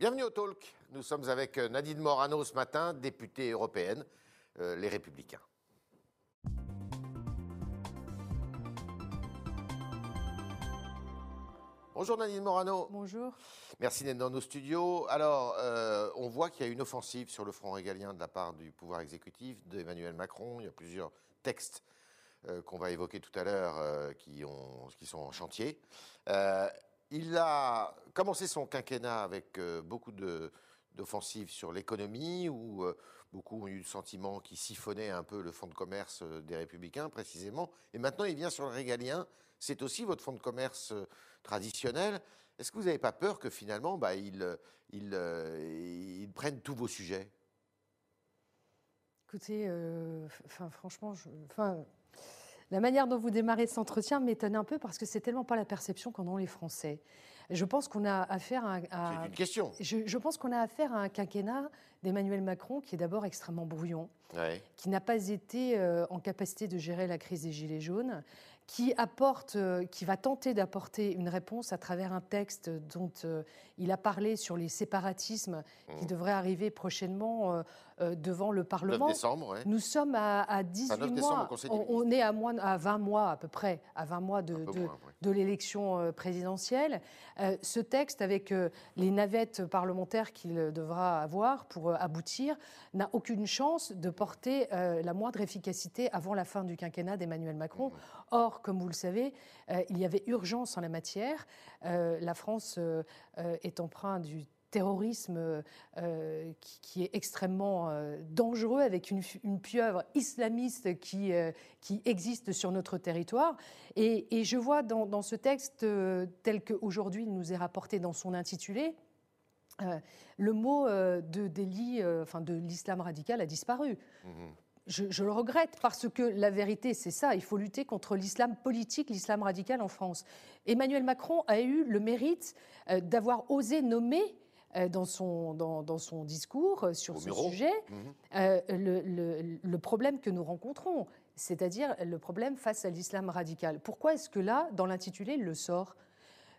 Bienvenue au Talk. Nous sommes avec euh, Nadine Morano ce matin, députée européenne, euh, Les Républicains. Bonjour Nadine Morano. Bonjour. Merci d'être dans nos studios. Alors, euh, on voit qu'il y a une offensive sur le front régalien de la part du pouvoir exécutif d'Emmanuel Macron. Il y a plusieurs textes euh, qu'on va évoquer tout à l'heure euh, qui sont en chantier. Il a commencé son quinquennat avec euh, beaucoup d'offensives sur l'économie, où euh, beaucoup ont eu le sentiment qu'il siphonnait un peu le fonds de commerce euh, des Républicains, précisément. Et maintenant, il vient sur le régalien. C'est aussi votre fonds de commerce traditionnel. Est-ce que vous n'avez pas peur que finalement, bah, il, prenne tous vos sujets? Écoutez, franchement, je- la manière dont vous démarrez cet entretien m'étonne un peu parce que c'est tellement pas la perception qu'en ont les Français. Je pense qu'on a affaire à, à- C'est une question. je, je pense qu'on a affaire à un quinquennat d'Emmanuel Macron qui est d'abord extrêmement brouillon, Ouais. qui n'a pas été euh, en capacité de gérer la crise des Gilets jaunes, qui apporte, euh, qui va tenter d'apporter une réponse à travers un texte dont euh, il a parlé sur les séparatismes qui Mhm. devrait arriver prochainement euh, devant le 9 Parlement. décembre, ouais. Nous sommes à, à 18 9 décembre au mois. Conseil des On, on est à, moins, à 20 mois à peu près, à 20 mois de, de- moins, de l'élection euh, présidentielle. Euh, ce texte, avec euh, les navettes parlementaires qu'il devra avoir pour euh, aboutir, n'a aucune chance de porter la moindre efficacité avant la fin du quinquennat d'Emmanuel Macron. Or, comme vous le savez, il y avait urgence en la matière. La France est empreinte du terrorisme euh, qui, qui est extrêmement euh, dangereux avec une, pieuvre islamiste qui, euh, qui existe sur notre territoire. Et, et je vois dans, dans ce texte, tel qu'aujourd'hui il nous est rapporté dans son intitulé, le mot de délit, enfin de l'islam radical a disparu. Mhm. Je, je le regrette parce que la vérité, c'est ça. Il faut lutter contre l'islam politique, l'islam radical en France. Emmanuel Macron a eu le mérite d'avoir osé nommer dans, son, dans, dans son discours euh, sur Au ce sujet Mhm. euh, le, le- le problème que nous rencontrons, c'est-à-dire le problème face à l'islam radical. Pourquoi est-ce que là, dans l'intitulé, il le sort?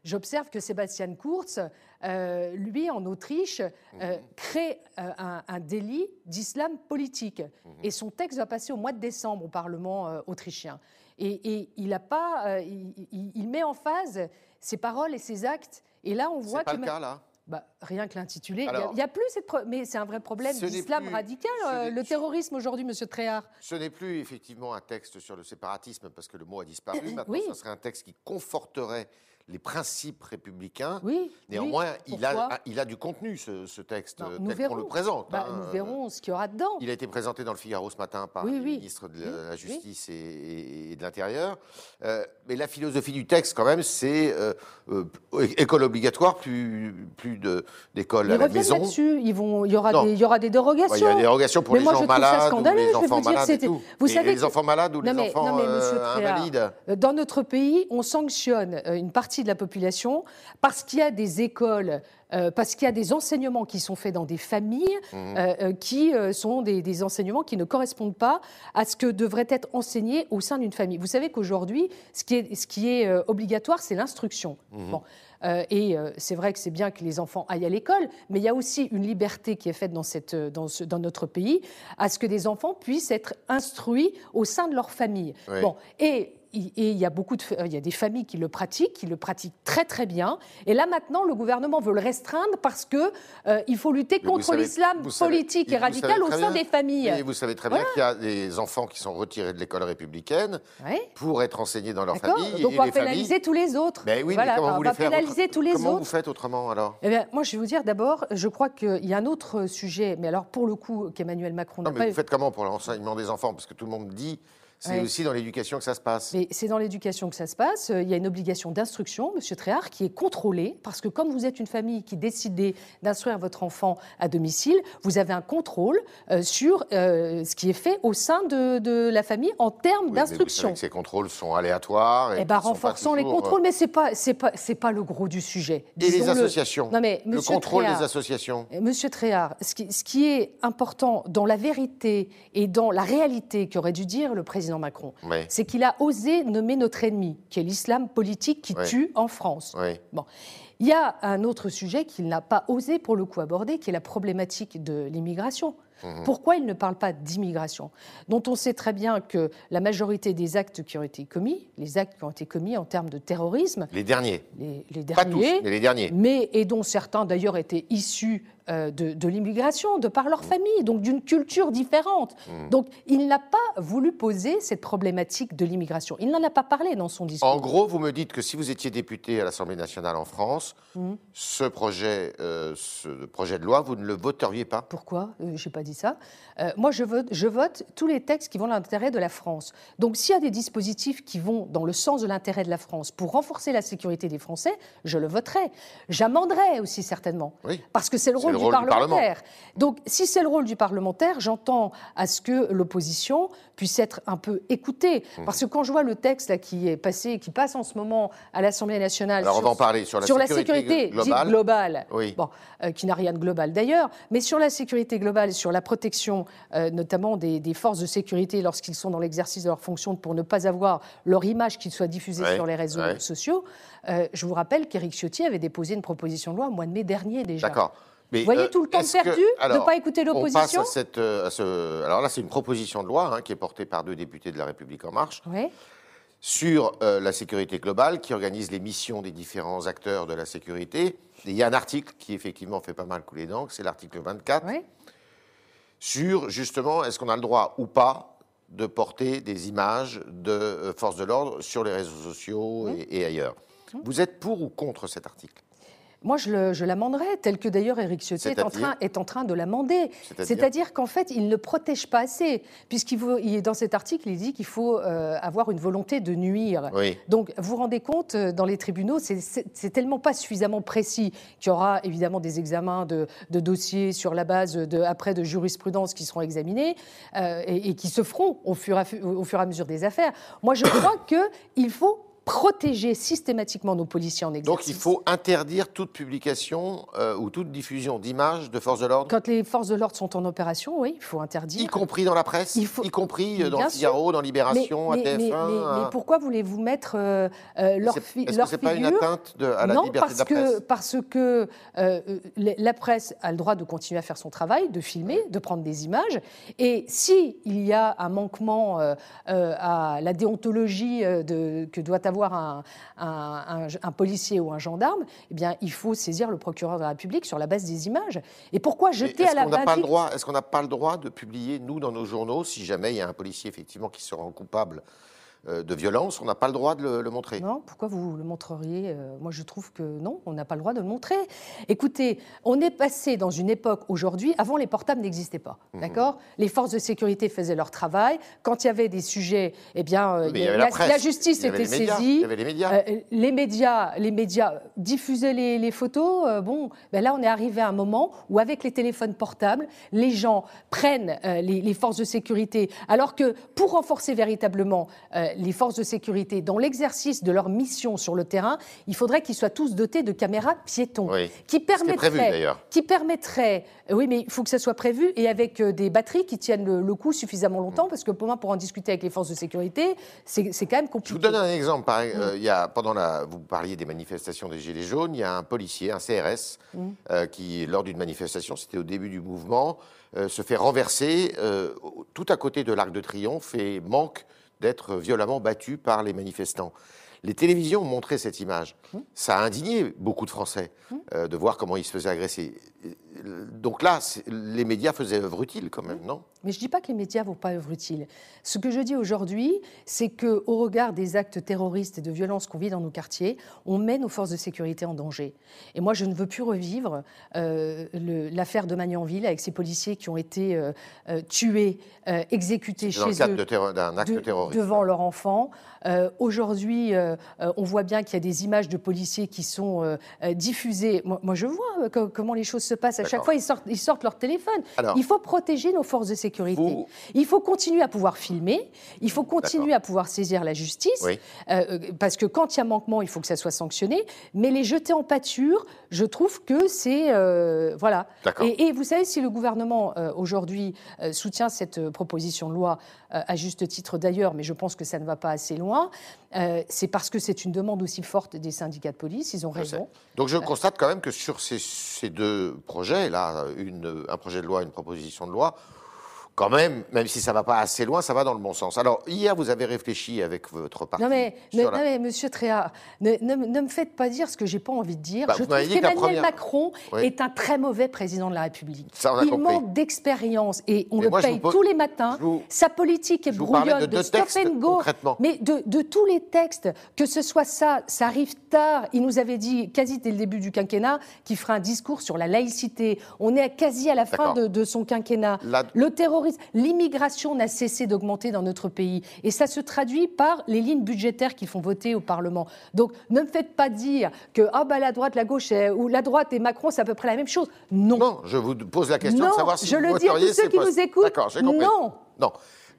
J'observe que Sébastien Kurz, euh, lui, en Autriche, euh, Mhm. crée euh, un, un délit d'islam politique. Mhm. Et son texte va passer au mois de décembre au Parlement euh, autrichien. Et, et il, a pas, euh, il, il- il met en phase ses paroles et ses actes. Et là, on voit pas que le cas, là? Bah, rien que l'intitulé. Il a- n'y a, plus cette. Mais c'est un vrai problème d'islam radical, euh, le terrorisme aujourd'hui, monsieur Tréhard. Ce n'est plus effectivement un texte sur le séparatisme parce que le mot a disparu. Maintenant, Oui. ce serait un texte qui conforterait les principes républicains. Oui. Néanmoins, oui. il, a, Pourquoi il a du contenu, ce, ce texte, Non, nous tel qu'on le présente. Bah, hein. nous verrons ce qu'il y aura dedans. Il a été présenté dans le Figaro ce matin par Oui, le ministre de la. Justice et, de l'Intérieur. Euh, mais la philosophie du texte, quand même, c'est euh, euh, école obligatoire, plus, plus d'école à la maison. Ils vont, il y aura Non. des, il y aura des dérogations. Il y a des dérogations pour Mais les moi, gens je malades ou les enfants malades et tout. vous Et savez les que- enfants malades ou Non, les mais- enfants invalides. Dans notre pays, on sanctionne une partie de la population parce qu'il y a des écoles, euh, parce qu'il y a des enseignements qui sont faits dans des familles Mhm. euh, euh, qui sont des, des enseignements qui ne correspondent pas à ce que devrait être enseigné au sein d'une famille. Vous savez qu'aujourd'hui, ce qui est, ce qui est obligatoire, c'est l'instruction. Mhm. Bon. Euh, et euh, c'est vrai que c'est bien que les enfants aillent à l'école, mais il y a aussi une liberté qui est faite dans, cette, dans, ce- dans notre pays à ce que des enfants puissent être instruits au sein de leur famille. Oui. Bon, et et il y a beaucoup de, il y a des familles qui le pratiquent, qui le pratiquent très très bien. Et là maintenant, le gouvernement veut le restreindre parce que euh, il faut lutter Mais contre l'islam savez- politique et radical au sein bien- des familles. Et vous savez très bien qu'il y a des enfants qui sont retirés de l'école républicaine Ouais. pour être enseignés dans leur famille. Donc et on va les familles- pénaliser tous les autres. Ben oui, Voilà, mais comment on vous va pénaliser autre- tous les Comment autres. vous faites autrement alors? Eh bien, moi, je vais vous dire d'abord, je crois qu'il y a un autre sujet, mais alors pour le coup, qu'Emmanuel Macron n'a Non, pas mais eu. vous faites comment pour l'enseignement des enfants? Parce que tout le monde dit c'est Ouais. aussi dans l'éducation que ça se passe. Mais c'est dans l'éducation que ça se passe. Euh, Il y a une obligation d'instruction, Monsieur Tréhard, qui est contrôlée, parce que comme vous êtes une famille qui décidez d'instruire votre enfant à domicile, vous avez un contrôle euh, sur euh, ce qui est fait au sein de, de la famille en termes Oui, d'instruction. ces contrôles sont aléatoires. Et Eh ben, pas renforçons les contrôles, mais c'est pas c'est pas c'est pas le gros du sujet. Et les associations Non mais Le contrôle Tréhard, des associations. Monsieur Tréhard, ce qui, ce qui est important dans la vérité et dans la réalité qu'aurait dû dire le président Macron, Oui, c'est qu'il a osé nommer notre ennemi, qui est l'islam politique qui tue en France. oui. Bon. Il y a un autre sujet qu'il n'a pas osé pour le coup aborder, qui est la problématique de l'immigration. Mhm. Pourquoi il ne parle pas d'immigration? Dont on sait très bien que la majorité des actes qui ont été commis, les actes qui ont été commis en termes de terrorisme. Les derniers. Les, derniers. Pas tous, mais les derniers. Mais, et dont certains d'ailleurs étaient issus euh, de, l'immigration, de par leur famille, donc d'une culture différente. Mm. Donc il n'a pas voulu poser cette problématique de l'immigration. Il n'en a pas parlé dans son discours. En gros, vous me dites que si vous étiez député à l'Assemblée nationale en France, ce, projet, euh, ce projet de loi, vous ne le voteriez pas? Pourquoi? Euh, Je n'ai pas dit ça. moi, je vote, je vote tous les textes qui vont dans l'intérêt de la France. Donc s'il y a des dispositifs qui vont dans le sens de l'intérêt de la France pour renforcer la sécurité des Français, je le voterai. J'amenderai aussi certainement. Oui. Parce que c'est le rôle du, parlementaire. Donc, si c'est le rôle du parlementaire, j'entends à ce que l'opposition puisse être un peu écoutée. Mmh. Parce que quand je vois le texte là, qui est passé, qui passe en ce moment à l'Assemblée nationale Alors, sur, on va en parler sur la sur sécurité, globale, globale bon, euh, qui n'a rien de global d'ailleurs, mais sur la sécurité globale, sur la protection euh, notamment des, forces de sécurité lorsqu'ils sont dans l'exercice de leurs fonctions pour ne pas avoir leur image qui soit diffusée sur les réseaux sociaux. Euh, je vous rappelle qu'Éric Ciotti avait déposé une proposition de loi au mois de mai dernier déjà. D'accord. Vous voyez tout le temps perdu de ne pas écouter l'opposition euh, Alors là, c'est une proposition de loi hein, qui est portée par deux députés de La République En Marche. Oui. Sur euh, la sécurité globale, qui organise les missions des différents acteurs de la sécurité. Et il y a un article qui, effectivement, fait pas mal couler d'encre, c'est l'article 24, oui. sur, justement, est-ce qu'on a le droit ou pas de porter des images de euh, forces de l'ordre sur les réseaux sociaux et, ailleurs. Vous êtes pour ou contre cet article? Moi, je l'amenderais, tel que d'ailleurs Éric Ciotti est en, train, est en train de l'amender. C'est-à-dire qu'en fait, il ne protège pas assez, puisqu'il est dans cet article, il dit qu'il faut euh, avoir une volonté de nuire. Donc, vous vous rendez compte, euh, dans les tribunaux, c'est tellement pas suffisamment précis qu'il y aura évidemment des examens de, dossiers sur la base de, après de jurisprudence qui seront examinés euh, et, et, qui se feront au fur, au fur et à mesure des affaires. Moi, je crois qu'il faut protéger systématiquement nos policiers en exercice. Donc il faut interdire toute publication euh, ou toute diffusion d'images de forces de l'ordre Quand les forces de l'ordre sont en opération, oui, il faut interdire. Y compris dans la presse Y compris euh, dans Figaro, dans Libération, mais, à TF1 mais, mais, pourquoi voulez-vous mettre euh, leur, fi Est-ce que n'est pas une atteinte à la liberté de la presse Non, parce que la presse a le droit de continuer à faire son travail, de filmer, de prendre des images. Et s'il il y a un manquement à la déontologie de, que doit avoir avoir un, un, policier ou un gendarme, eh bien, il faut saisir le procureur de la République sur la base des images. Et pourquoi jeter à la Est-ce qu'on n'a pas le droit de publier, nous, dans nos journaux, si jamais il y a un policier, effectivement, qui se rend coupable de violence, on n'a pas le droit de le, montrer. Non, pourquoi vous le montreriez euh, Moi, je trouve que non, on n'a pas le droit de le montrer. Écoutez, on est passé dans une époque aujourd'hui, avant les portables n'existaient pas, mhm. d'accord? Les forces de sécurité faisaient leur travail. Quand il y avait des sujets, eh bien, euh, la, justice était saisie. Il y avait les médias. les médias, les médias diffusaient les, photos. bon, ben là, on est arrivé à un moment où, avec les téléphones portables, les gens prennent les, les, forces de sécurité, alors que pour renforcer véritablement les forces de sécurité, dans l'exercice de leur mission sur le terrain, il faudrait qu'ils soient tous dotés de caméras piétons, qui permettraient, qui permettraient, euh, oui, mais il faut que ça soit prévu et avec euh, des batteries qui tiennent le, coup suffisamment longtemps, parce que pour moi, pour en discuter avec les forces de sécurité, c'est quand même compliqué. Je vous donne un exemple. Pareil, mm. euh, il y a, pendant la, vous parliez des manifestations des Gilets jaunes, il y a un policier, un CRS, mm. qui, lors d'une manifestation, c'était au début du mouvement, se fait renverser tout à côté de l'Arc de Triomphe et manque d'être violemment battu par les manifestants. Les télévisions ont montré cette image. Mmh. Ça a indigné beaucoup de Français mmh. euh, de voir comment ils se faisaient agresser donc là, les médias faisaient œuvre utile quand même, non? Mais je ne dis pas que les médias ne vont pas œuvre utile. Ce que je dis aujourd'hui, c'est qu'au regard des actes terroristes et de violences qu'on vit dans nos quartiers, on met nos forces de sécurité en danger. Et moi, je ne veux plus revivre euh, l'affaire de Magnanville avec ces policiers qui ont été euh, euh, tués, exécutés chez eux d'un acte terroriste. devant leurs enfants. aujourd'hui, on voit bien qu'il y a des images de policiers qui sont diffusées. Moi, moi, je vois comment les choses se passent à chaque fois, ils sortent, ils sortent leur téléphone. il faut protéger nos forces de sécurité. Il faut continuer à pouvoir filmer. Il faut continuer à pouvoir saisir la justice. Euh, parce que quand il y a manquement, il faut que ça soit sanctionné. Mais les jeter en pâture, je trouve que c'est. Euh, voilà. Et, vous savez, si le gouvernement, euh, aujourd'hui, soutient cette proposition de loi, à juste titre d'ailleurs, mais je pense que ça ne va pas assez loin, c'est parce que c'est une demande aussi forte des syndicats de police. Ils ont raison. Donc je constate quand même que sur ces, ces deux projets, là, un projet de loi, une proposition de loi, quand même, même si ça ne va pas assez loin, ça va dans le bon sens. Alors, hier, vous avez réfléchi avec votre parti. Non, mais, non, mais monsieur Tréa, ne, ne, me faites pas dire ce que je n'ai pas envie de dire. Bah, je trouve qu'Emmanuel Macron est un très mauvais président de la République. Il manque d'expérience et on le paye tous les matins. Sa politique est brouillonne de, stop and go. Mais de, de, tous les textes, que ce soit ça, ça arrive tard. Il nous avait dit, quasi dès le début du quinquennat, qu'il ferait un discours sur la laïcité. On est quasi à la fin de, son quinquennat. Le terrorisme L'immigration n'a cessé d'augmenter dans notre pays. Et ça se traduit par les lignes budgétaires qui font voter au Parlement. Donc ne me faites pas dire que ah bah, la droite, la gauche, ou la droite et Macron, c'est à peu près la même chose. Non. Non, je vous pose la question de savoir si je le dis à tous ceux qui nous écoutent. D'accord, j'ai compris. Non. Non.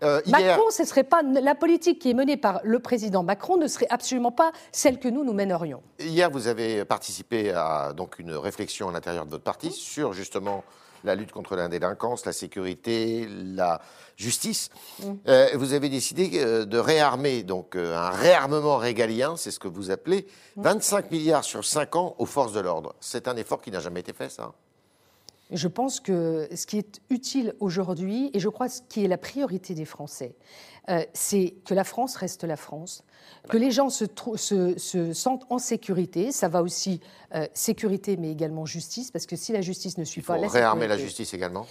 Euh, Macron, ce serait pas la politique qui est menée par le président Macron ne serait absolument pas celle que nous nous mènerions. Hier, vous avez participé à donc une réflexion à l'intérieur de votre parti sur justement la lutte contre la délinquance, la sécurité, la justice. Mm. Euh, vous avez décidé euh, de réarmer, donc euh, un réarmement régalien, c'est ce que vous appelez, 25 mm. milliards sur 5 ans aux forces de l'ordre. C'est un effort qui n'a jamais été fait, ça je pense que ce qui est utile aujourd'hui, et je crois ce qui est la priorité des Français, c'est que la France reste la France, que les gens se, se, sentent en sécurité. Ça va aussi euh, sécurité, mais également justice, parce que si la justice ne suit il faut pas la réarmer la justice également.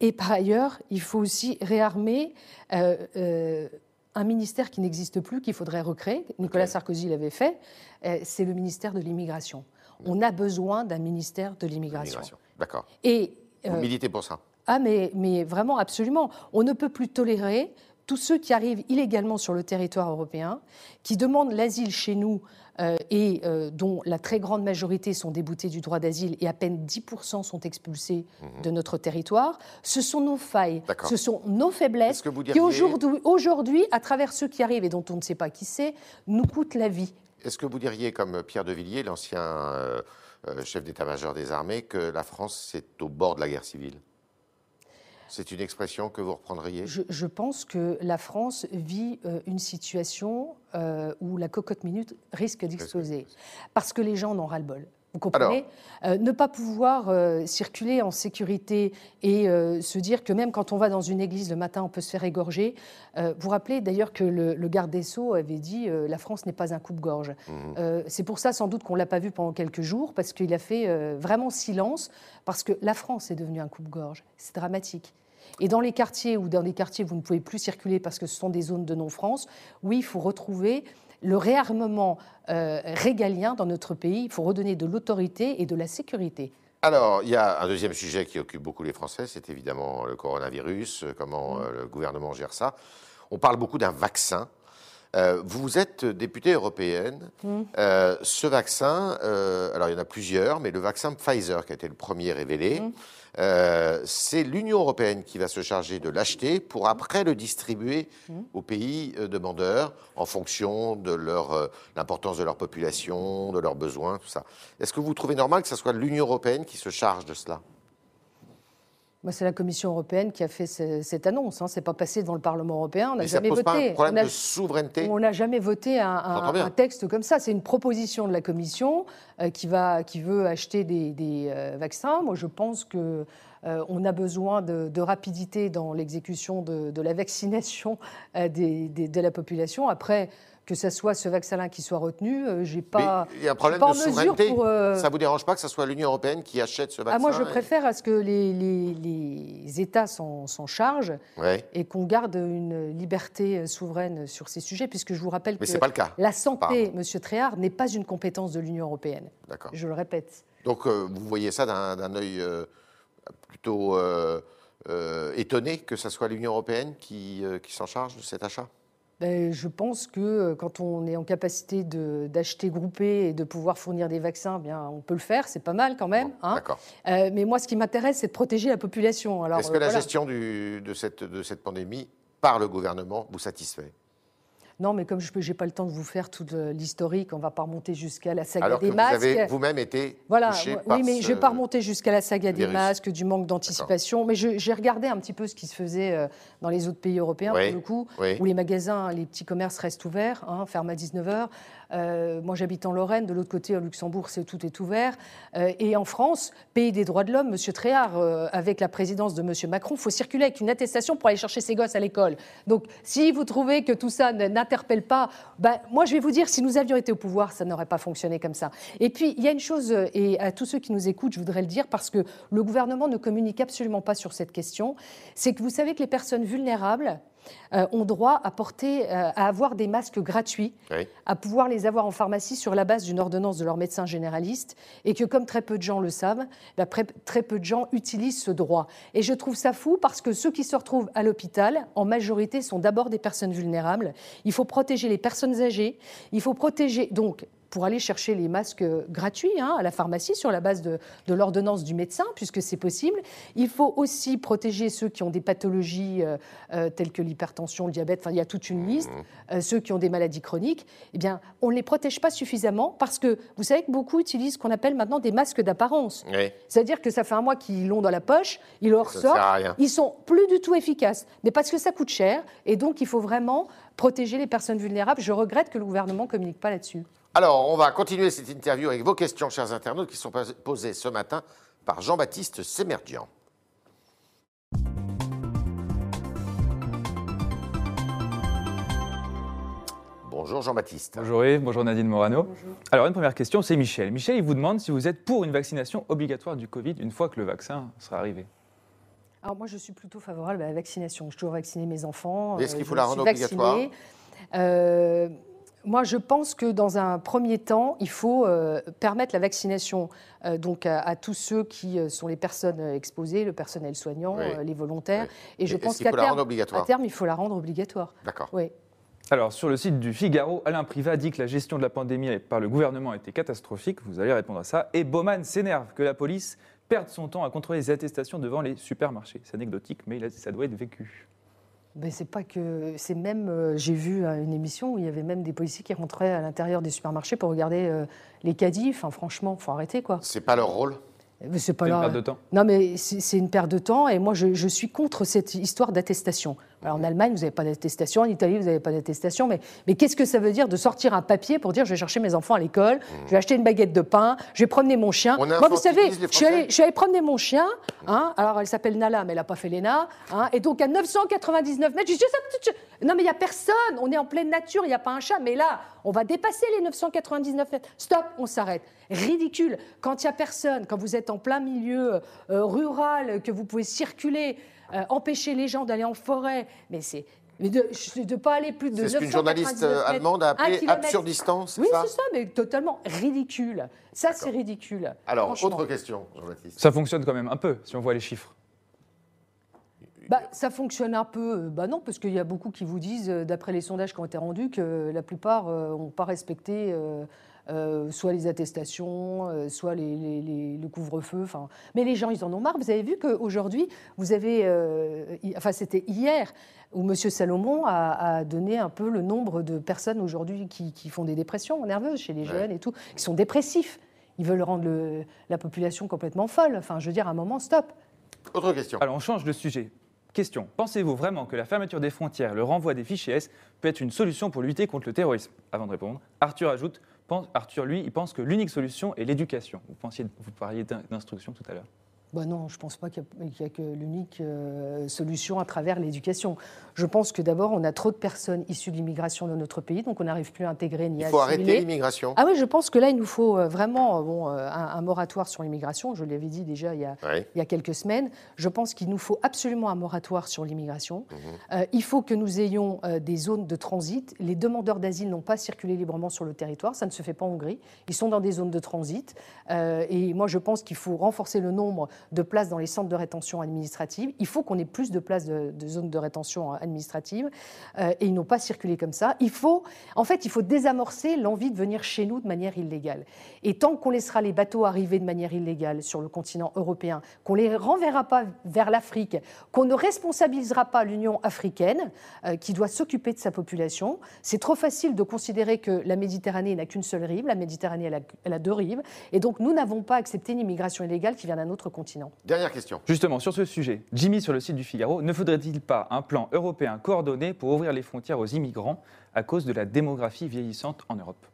Et par ailleurs, il faut aussi réarmer euh, euh, un ministère qui n'existe plus, qu'il faudrait recréer. Nicolas Sarkozy l'avait fait. c'est le ministère de l'immigration. On a besoin d'un ministère de l'immigration. D'accord. Et vous militez pour ça ah, mais, mais vraiment, absolument. On ne peut plus tolérer tous ceux qui arrivent illégalement sur le territoire européen, qui demandent l'asile chez nous euh, et euh, dont la très grande majorité sont déboutés du droit d'asile et à peine 10% sont expulsés mhm. de notre territoire, ce sont nos failles, ce sont nos faiblesses qui aujourd'hui, à travers ceux qui arrivent et dont on ne sait pas qui c'est, nous coûtent la vie. Est-ce que vous diriez, comme Pierre de Villiers, l'ancien euh, chef d'état-major des armées, que la France est au bord de la guerre civile c'est une expression que vous reprendriez? Je, pense que la France vit euh, une situation euh, où la cocotte minute risque d'exploser. Parce que les gens en ont ras-le-bol. Vous comprenez euh, Ne pas pouvoir circuler en sécurité et se dire que même quand on va dans une église le matin, on peut se faire égorger. vous vous rappelez d'ailleurs que le, garde des Sceaux avait dit la France n'est pas un coupe-gorge. Mmh. C'est pour ça sans doute qu'on ne l'a pas vu pendant quelques jours, parce qu'il a fait vraiment silence, parce que la France est devenue un coupe-gorge. C'est dramatique. Et dans les quartiers ou dans des quartiers où vous ne pouvez plus circuler parce que ce sont des zones de non-France, oui, il faut retrouver le réarmement euh, régalien dans notre pays. Il faut redonner de l'autorité et de la sécurité. Alors, il y a un deuxième sujet qui occupe beaucoup les Français, c'est évidemment le coronavirus, euh, comment euh, le gouvernement gère ça. On parle beaucoup d'un vaccin. Vous êtes députée européenne. Mmh. ce vaccin, alors il y en a plusieurs, mais le vaccin Pfizer qui a été le premier révélé. Mmh. Euh, c'est l'Union européenne qui va se charger de l'acheter pour après le distribuer mmh. aux pays euh, demandeurs en fonction de leur, euh, l'importance de leur population, de leurs besoins, tout ça. Est-ce que vous trouvez normal que ce soit l'Union européenne qui se charge de cela? C'est la Commission européenne qui a fait cette annonce. Hein. Ce n'est pas passé devant le Parlement européen. On n'a jamais voté. Pas un problème de souveraineté On n'a jamais voté un, texte comme ça. C'est une proposition de la Commission euh, qui, va, qui veut acheter des, euh, vaccins. Moi, je pense que euh, on a besoin de, rapidité dans l'exécution de, la vaccination de la population. Après, que ce soit ce vaccin-là qui soit retenu, euh, j'ai pas. il y a un problème de souveraineté. Pour, euh, Ça vous dérange pas que ce soit l'Union européenne qui achète ce vaccin ah, Moi, je préfère à ce que les, les, États s'en chargent et qu'on garde une liberté souveraine sur ces sujets, puisque je vous rappelle Mais que pas le cas. la santé, Monsieur Tréhard, n'est pas une compétence de l'Union européenne. D'accord. Je le répète. Donc, euh, vous voyez ça d'un œil plutôt étonné que ce soit l'Union européenne qui, qui s'en charge de cet achat? Ben, je pense que euh, quand on est en capacité d'acheter groupé et de pouvoir fournir des vaccins, bien, on peut le faire, c'est pas mal quand même. Hein. Euh, mais moi, ce qui m'intéresse, c'est de protéger la population. Est-ce que la gestion de, cette, de cette pandémie par le gouvernement vous satisfait? Non, mais comme je n'ai pas le temps de vous faire tout l'historique, on ne va pas remonter jusqu'à la saga des masques. Vous avez vous-même été voilà, touché Oui, mais je ne vais pas remonter jusqu'à la saga des masques, du manque d'anticipation. Mais j'ai regardé un petit peu ce qui se faisait euh, dans les autres pays européens, pour le coup, où les magasins, les petits commerces restent ouverts, hein, ferment à 19h. Euh, moi, j'habite en Lorraine, de l'autre côté, au Luxembourg, c'est tout est ouvert. Euh, et en France, pays des droits de l'homme, Monsieur Tréhard, euh, avec la présidence de Monsieur Macron, il faut circuler avec une attestation pour aller chercher ses gosses à l'école. Donc, si vous trouvez que tout ça n'interpelle pas, ben, moi, je vais vous dire, si nous avions été au pouvoir, ça n'aurait pas fonctionné comme ça. Et puis, il y a une chose, et à tous ceux qui nous écoutent, je voudrais le dire, parce que le gouvernement ne communique absolument pas sur cette question, c'est que vous savez que les personnes vulnérables, euh, ont droit à, porter, euh, à avoir des masques gratuits, à pouvoir les avoir en pharmacie sur la base d'une ordonnance de leur médecin généraliste, et que comme très peu de gens le savent, bah, très peu de gens utilisent ce droit. Et je trouve ça fou parce que ceux qui se retrouvent à l'hôpital, en majorité, sont d'abord des personnes vulnérables. Il faut protéger les personnes âgées, il faut protéger donc pour aller chercher les masques gratuits hein, à la pharmacie sur la base de, l'ordonnance du médecin, puisque c'est possible. Il faut aussi protéger ceux qui ont des pathologies euh, euh, telles que l'hypertension, le diabète, enfin il y a toute une liste, mmh. euh, ceux qui ont des maladies chroniques. Eh bien, on ne les protège pas suffisamment parce que vous savez que beaucoup utilisent ce qu'on appelle maintenant des masques d'apparence. C'est-à-dire que ça fait un mois qu'ils l'ont dans la poche, ils le ressortent, ils sont plus du tout efficaces, mais parce que ça coûte cher et donc il faut vraiment protéger les personnes vulnérables. Je regrette que le gouvernement ne communique pas là-dessus. Alors, on va continuer cette interview avec vos questions, chers internautes, qui sont posées ce matin par Jean-Baptiste Semerdian. Bonjour Jean-Baptiste. Bonjour Yves, bonjour Nadine Morano. Alors une première question, c'est Michel. Michel, il vous demande si vous êtes pour une vaccination obligatoire du Covid une fois que le vaccin sera arrivé. Alors moi, je suis plutôt favorable à la vaccination. Je toujours vacciner mes enfants. Est-ce qu'il euh, faut la rendre obligatoire? Euh, moi, je pense que dans un premier temps, il faut euh, permettre la vaccination euh, donc à, tous ceux qui euh, sont les personnes exposées, le personnel soignant, les volontaires. Et je pense qu'à terme, terme, il faut la rendre obligatoire. D'accord. Oui. Alors, sur le site du Figaro, Alain Privat dit que la gestion de la pandémie par le gouvernement a été catastrophique. Vous allez répondre à ça. Et Baumann s'énerve que la police perde son temps à contrôler les attestations devant les supermarchés. C'est anecdotique, mais ça doit être vécu. Ben, c'est pas que. C'est même. Euh, j'ai vu euh, une émission où il y avait même des policiers qui rentraient à l'intérieur des supermarchés pour regarder euh, les caddies. Enfin, franchement, faut arrêter, quoi. C'est pas leur rôle? C'est pas une perte de temps? Non, mais c'est une perte de temps. Et moi, je, suis contre cette histoire d'attestation. En Allemagne, vous n'avez pas d'attestation. En Italie, vous n'avez pas d'attestation. Mais, mais qu'est-ce que ça veut dire de sortir un papier pour dire je vais chercher mes enfants à l'école, je vais acheter une baguette de pain, je vais promener mon chien Moi, vous savez, je suis, allée, je promener mon chien. Hein, alors, elle s'appelle Nala, mais elle n'a pas fait l'ENA. Hein, et donc, à 999 mètres, je dis non, mais il n'y a personne. On est en pleine nature, il n'y a pas un chat. Mais là, on va dépasser les 999 mètres. Stop, on s'arrête. Ridicule. Quand il n'y a personne, quand vous êtes en plein milieu euh, rural, que vous pouvez circuler, euh, empêcher les gens d'aller en forêt, mais c'est mais de ne pas aller plus de C'est ce qu'une journaliste euh, allemande a appelé absurdistance, Oui, c'est ça, mais totalement ridicule. Ça, c'est ridicule. Alors, autre question, Jean-Baptiste. Ça fonctionne quand même un peu, si on voit les chiffres. Bah, ça fonctionne un peu. Bah non, parce qu'il y a beaucoup qui vous disent, d'après les sondages qui ont été rendus, que la plupart n'ont pas respecté euh, soit les attestations, euh, soit le couvre-feu. Mais les gens, ils en ont marre. Vous avez vu qu'aujourd'hui, vous avez, euh, enfin c'était hier, où M. Salomon a, donné un peu le nombre de personnes aujourd'hui qui, font des dépressions nerveuses chez les jeunes et tout, qui sont dépressifs. Ils veulent rendre la population complètement folle. Enfin, je veux dire, à un moment, stop. Autre question. Alors, on change de sujet. Question. Pensez-vous vraiment que la fermeture des frontières, le renvoi des fichiers S peut être une solution pour lutter contre le terrorisme? Avant de répondre, Arthur ajoute Arthur, lui, il pense que l'unique solution est l'éducation. Vous, parliez d'instruction tout à l'heure. Bah non, je ne pense pas qu'il y, a que l'unique euh, solution à travers l'éducation. Je pense que d'abord, on a trop de personnes issues de l'immigration dans notre pays, donc on n'arrive plus à intégrer ni à Il faut arrêter l'immigration. Ah oui, je pense que là, il nous faut euh, vraiment euh, bon, un, moratoire sur l'immigration. Je l'avais dit déjà il y, a, il y, a, quelques semaines. Je pense qu'il nous faut absolument un moratoire sur l'immigration. Mhm. il faut que nous ayons des zones de transit. Les demandeurs d'asile n'ont pas circulé librement sur le territoire. Ça ne se fait pas en Hongrie. Ils sont dans des zones de transit. et moi, je pense qu'il faut renforcer le nombre de places dans les centres de rétention administrative. Il faut qu'on ait plus de places de, zones de rétention administrative. et ils n'ont pas circulé comme ça. Il faut, en fait, il faut désamorcer l'envie de venir chez nous de manière illégale. Et tant qu'on laissera les bateaux arriver de manière illégale sur le continent européen, qu'on les renverra pas vers l'Afrique, qu'on ne responsabilisera pas l'Union africaine, qui doit s'occuper de sa population, c'est trop facile de considérer que la Méditerranée n'a qu'une seule rive. La Méditerranée, elle a, deux rives. Et donc, nous n'avons pas accepté une immigration illégale qui vient d'un autre continent. Dernière question. Justement, sur ce sujet, Jimmy, sur le site du Figaro, ne faudrait-il pas un plan européen coordonné pour ouvrir les frontières aux immigrants à cause de la démographie vieillissante en Europe?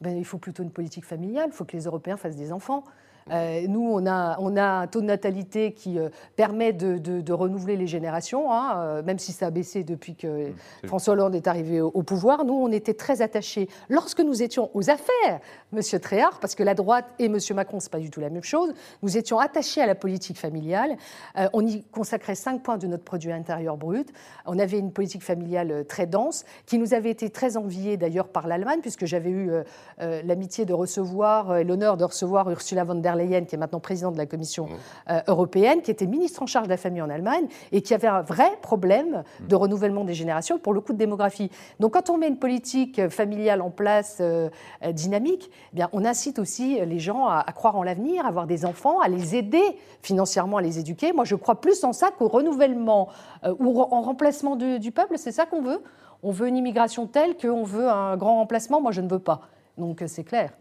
Ben, Il faut plutôt une politique familiale. Il faut que les Européens fassent des enfants. Euh, nous, on a, on a, un taux de natalité qui euh, permet de, renouveler les générations, hein, euh, même si ça a baissé depuis que mmh, François Hollande est arrivé au, pouvoir. Nous, on était très attachés, lorsque nous étions aux affaires, M. Tréhard, parce que la droite et M. Macron, ce n'est pas du tout la même chose, nous étions attachés à la politique familiale. on y consacrait 5 points de notre produit intérieur brut. On avait une politique familiale très dense, qui nous avait été très enviée d'ailleurs par l'Allemagne, puisque j'avais eu l'amitié de recevoir et l'honneur de recevoir Ursula von der Leyen, qui est maintenant présidente de la Commission mmh. euh, européenne, qui était ministre en charge de la famille en Allemagne et qui avait un vrai problème de mmh. renouvellement des générations pour le coup de démographie. Donc quand on met une politique familiale en place euh, euh, dynamique, eh bien, on incite aussi les gens à, croire en l'avenir, à avoir des enfants, à les aider financièrement à les éduquer. Moi, je crois plus en ça qu'au renouvellement ou en remplacement du peuple. C'est ça qu'on veut On veut une immigration telle qu'on veut un grand remplacement. Moi, je ne veux pas. Donc c'est clair.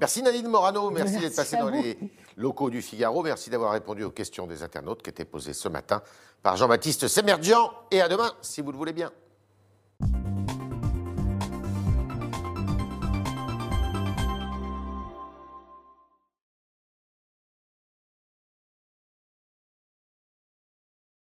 Merci Nadine Morano, merci, d'être passée dans les locaux du Figaro, merci d'avoir répondu aux questions des internautes qui étaient posées ce matin par Jean-Baptiste Semerdian et à demain si vous le voulez bien.